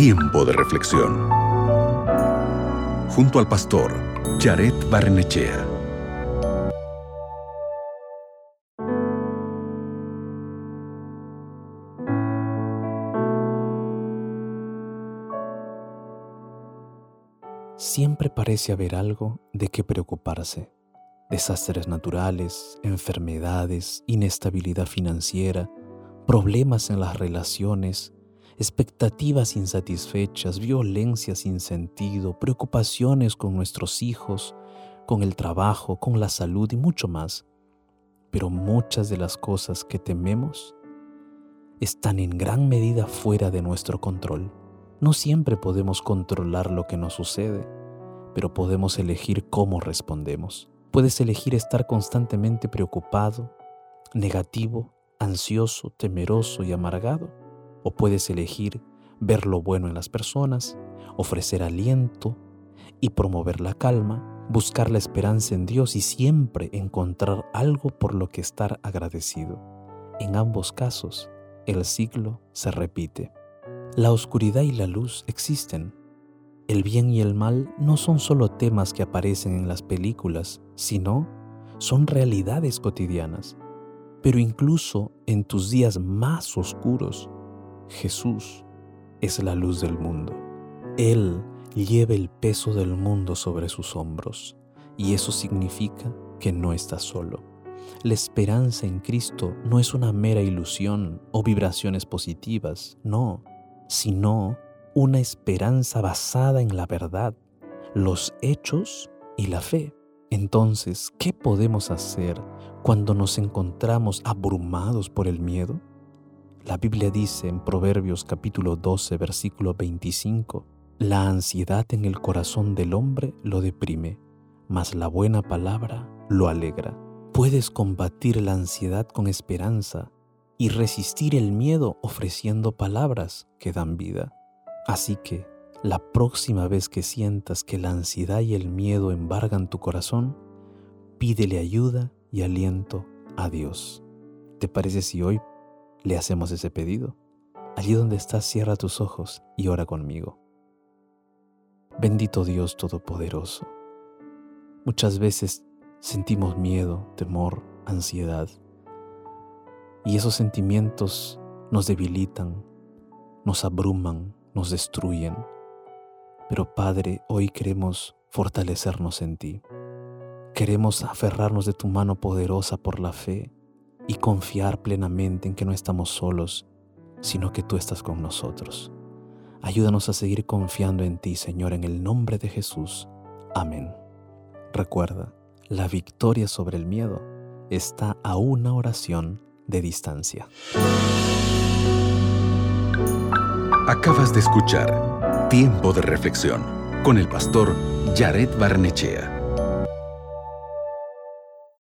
Tiempo de reflexión. Junto al pastor Jared Barnechea. Siempre parece haber algo de qué preocuparse. Desastres naturales, enfermedades, inestabilidad financiera, problemas en las relaciones, expectativas insatisfechas, violencia sin sentido, preocupaciones con nuestros hijos, con el trabajo, con la salud y mucho más. Pero muchas de las cosas que tememos están en gran medida fuera de nuestro control. No siempre podemos controlar lo que nos sucede, pero podemos elegir cómo respondemos. Puedes elegir estar constantemente preocupado, negativo, ansioso, temeroso y amargado, o puedes elegir ver lo bueno en las personas, ofrecer aliento y promover la calma, buscar la esperanza en Dios y siempre encontrar algo por lo que estar agradecido. En ambos casos, el ciclo se repite. La oscuridad y la luz existen. El bien y el mal no son solo temas que aparecen en las películas, sino son realidades cotidianas. Pero incluso en tus días más oscuros, Jesús es la luz del mundo. Él lleva el peso del mundo sobre sus hombros y eso significa que no estás solo. La esperanza en Cristo no es una mera ilusión o vibraciones positivas, no, sino una esperanza basada en la verdad, los hechos y la fe. Entonces, ¿qué podemos hacer cuando nos encontramos abrumados por el miedo? La Biblia dice en Proverbios capítulo 12, versículo 25, la ansiedad en el corazón del hombre lo deprime, mas la buena palabra lo alegra. Puedes combatir la ansiedad con esperanza y resistir el miedo ofreciendo palabras que dan vida. Así que, la próxima vez que sientas que la ansiedad y el miedo embargan tu corazón, pídele ayuda y aliento a Dios. ¿Te parece si hoy le hacemos ese pedido? Allí donde estás, cierra tus ojos y ora conmigo. Bendito Dios Todopoderoso. Muchas veces sentimos miedo, temor, ansiedad. Y esos sentimientos nos debilitan, nos abruman, nos destruyen. Pero Padre, hoy queremos fortalecernos en ti. Queremos aferrarnos de tu mano poderosa por la fe y confiar plenamente en que no estamos solos, sino que tú estás con nosotros. Ayúdanos a seguir confiando en ti, Señor, en el nombre de Jesús. Amén. Recuerda, la victoria sobre el miedo está a una oración de distancia. Acabas de escuchar Tiempo de Reflexión con el pastor Jared Barnechea.